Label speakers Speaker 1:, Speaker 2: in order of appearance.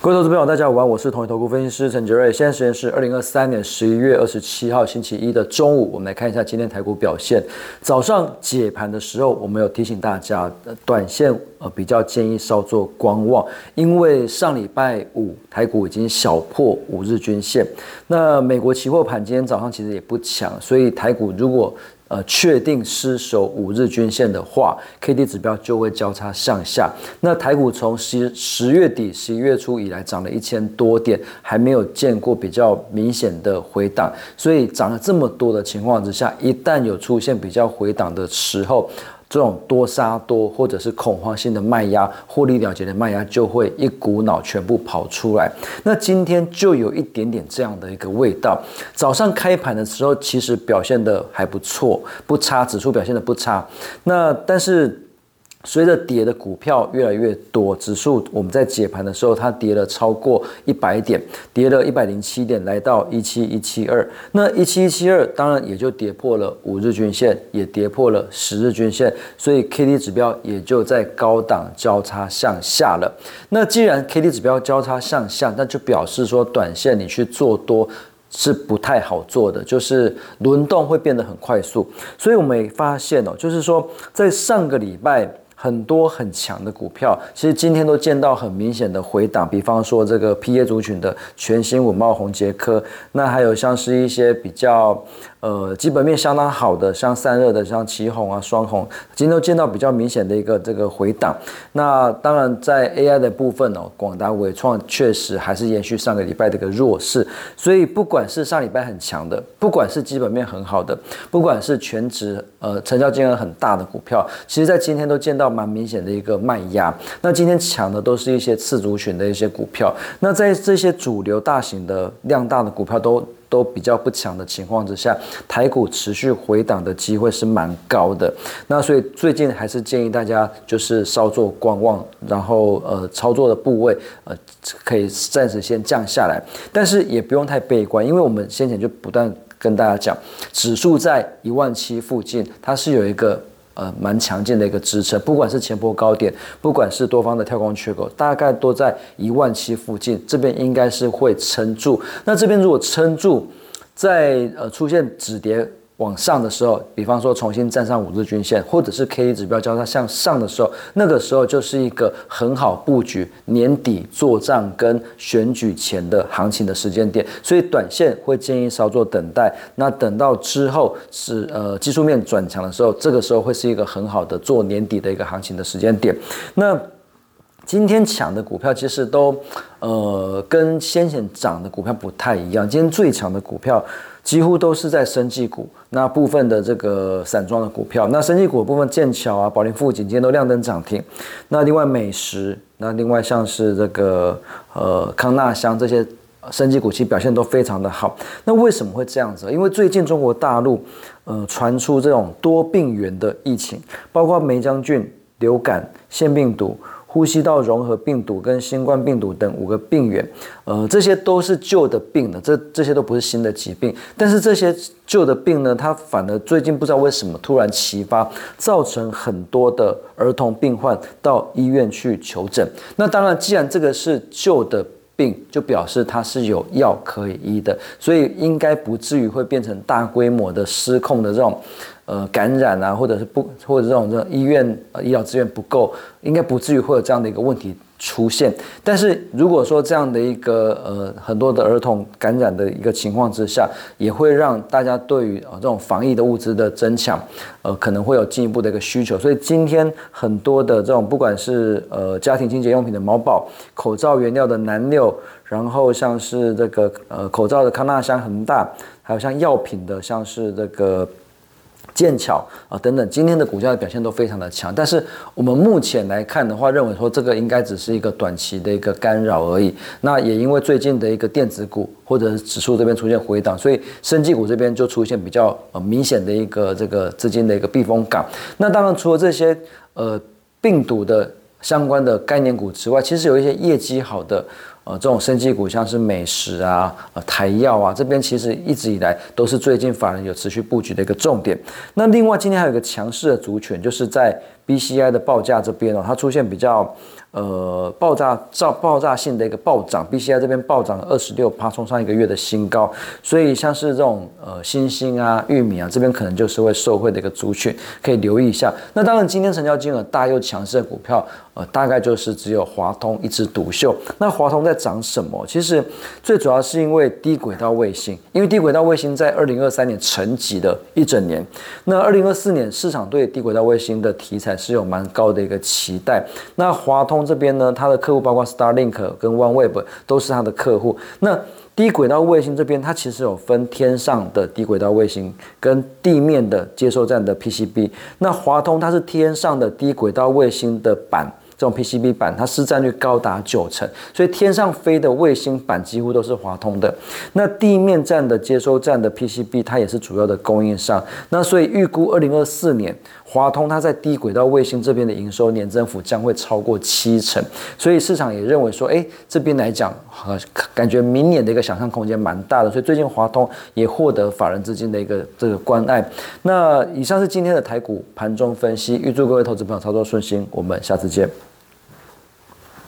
Speaker 1: 各位投资朋友，大家好，我是同一投顾分析师陈杰瑞。现在时间是二零二三年十一月二十七号星期一的中午，我们来看一下今天台股表现。早上解盘的时候，我们有提醒大家，短线呃比较建议稍作观望，因为上礼拜五台股已经小破五日均线。那美国期货盘今天早上其实也不强，所以台股如果呃，确定失守五日均线的话，K D 指标就会交叉向下。那台股从十十月底、十一月初以来涨了一千多点，还没有见过比较明显的回档，所以涨了这么多的情况之下，一旦有出现比较回档的时候，这种多杀多或者是恐慌性的卖压、获利了结的卖压就会一股脑全部跑出来。那今天就有一点点这样的一个味道。早上开盘的时候，其实表现的还不错，不差，指数表现的不差。那但是。随着跌的股票越来越多，指数我们在解盘的时候，它跌了超过一百点，跌了一百零七点，来到一七一七二。那一七一七二当然也就跌破了五日均线，也跌破了十日均线，所以 K D 指标也就在高档交叉向下了。那既然 K D 指标交叉向下，那就表示说短线你去做多是不太好做的，就是轮动会变得很快速。所以我们也发现哦，就是说在上个礼拜。很多很强的股票，其实今天都见到很明显的回档。比方说这个 P A 族群的全新稳茂、宏杰科，那还有像是一些比较。呃，基本面相当好的，像散热的，像旗红啊、双红，今天都见到比较明显的一个这个回档。那当然，在 AI 的部分哦，广达、伟创确实还是延续上个礼拜的一个弱势。所以，不管是上礼拜很强的，不管是基本面很好的，不管是全值呃成交金额很大的股票，其实在今天都见到蛮明显的一个卖压。那今天强的都是一些次族群的一些股票。那在这些主流大型的量大的股票都。都比较不强的情况之下，台股持续回档的机会是蛮高的。那所以最近还是建议大家就是稍作观望，然后呃操作的部位呃可以暂时先降下来，但是也不用太悲观，因为我们先前就不断跟大家讲，指数在一万七附近，它是有一个。呃，蛮强劲的一个支撑，不管是前波高点，不管是多方的跳空缺口，大概都在一万七附近，这边应该是会撑住。那这边如果撑住，在呃出现止跌。往上的时候，比方说重新站上五日均线，或者是 K D 指标交叉向上的时候，那个时候就是一个很好布局年底做账跟选举前的行情的时间点。所以短线会建议稍作等待。那等到之后是呃技术面转强的时候，这个时候会是一个很好的做年底的一个行情的时间点。那今天抢的股票其实都呃跟先前涨的股票不太一样。今天最强的股票。几乎都是在生技股，那部分的这个散装的股票，那生技股的部分，剑桥啊、宝林富锦今天都亮灯涨停。那另外美食，那另外像是这个呃康纳香这些生技股，其实表现都非常的好。那为什么会这样子？因为最近中国大陆呃传出这种多病源的疫情，包括梅将军、流感、腺病毒。呼吸道融合病毒跟新冠病毒等五个病源，呃，这些都是旧的病的，这这些都不是新的疾病。但是这些旧的病呢，它反而最近不知道为什么突然齐发，造成很多的儿童病患到医院去求诊。那当然，既然这个是旧的病，就表示它是有药可以医的，所以应该不至于会变成大规模的失控的这种。呃，感染啊，或者是不，或者这种这种医院呃医疗资源不够，应该不至于会有这样的一个问题出现。但是如果说这样的一个呃很多的儿童感染的一个情况之下，也会让大家对于啊这种防疫的物资的增强，呃可能会有进一步的一个需求。所以今天很多的这种不管是呃家庭清洁用品的毛宝、口罩原料的南六，然后像是这个呃口罩的康纳香恒大，还有像药品的像是这个。剑桥啊等等，今天的股价的表现都非常的强，但是我们目前来看的话，认为说这个应该只是一个短期的一个干扰而已。那也因为最近的一个电子股或者指数这边出现回档，所以生技股这边就出现比较呃明显的一个这个资金的一个避风港。那当然除了这些呃病毒的相关的概念股之外，其实有一些业绩好的。呃这种生技股，像是美食啊、呃台药啊，这边其实一直以来都是最近法人有持续布局的一个重点。那另外今天还有一个强势的族群，就是在 BCI 的报价这边哦，它出现比较。呃，爆炸造爆炸性的一个暴涨，BCI 这边暴涨了二十六趴，冲上一个月的新高。所以像是这种呃新兴啊、玉米啊，这边可能就是会受惠的一个族群，可以留意一下。那当然，今天成交金额大又强势的股票，呃，大概就是只有华通一枝独秀。那华通在涨什么？其实最主要是因为低轨道卫星，因为低轨道卫星在二零二三年沉寂了一整年。那二零二四年市场对低轨道卫星的题材是有蛮高的一个期待。那华通。这边呢，它的客户包括 Starlink 跟 OneWeb 都是它的客户。那低轨道卫星这边，它其实有分天上的低轨道卫星跟地面的接收站的 PCB。那华通它是天上的低轨道卫星的板。这种 PCB 板，它市占率高达九成，所以天上飞的卫星板几乎都是华通的。那地面站的接收站的 PCB，它也是主要的供应商。那所以预估二零二四年，华通它在低轨道卫星这边的营收年增幅将会超过七成。所以市场也认为说，哎，这边来讲，呃，感觉明年的一个想象空间蛮大的。所以最近华通也获得法人资金的一个这个关爱。那以上是今天的台股盘中分析，预祝各位投资朋友操作顺心。我们下次见。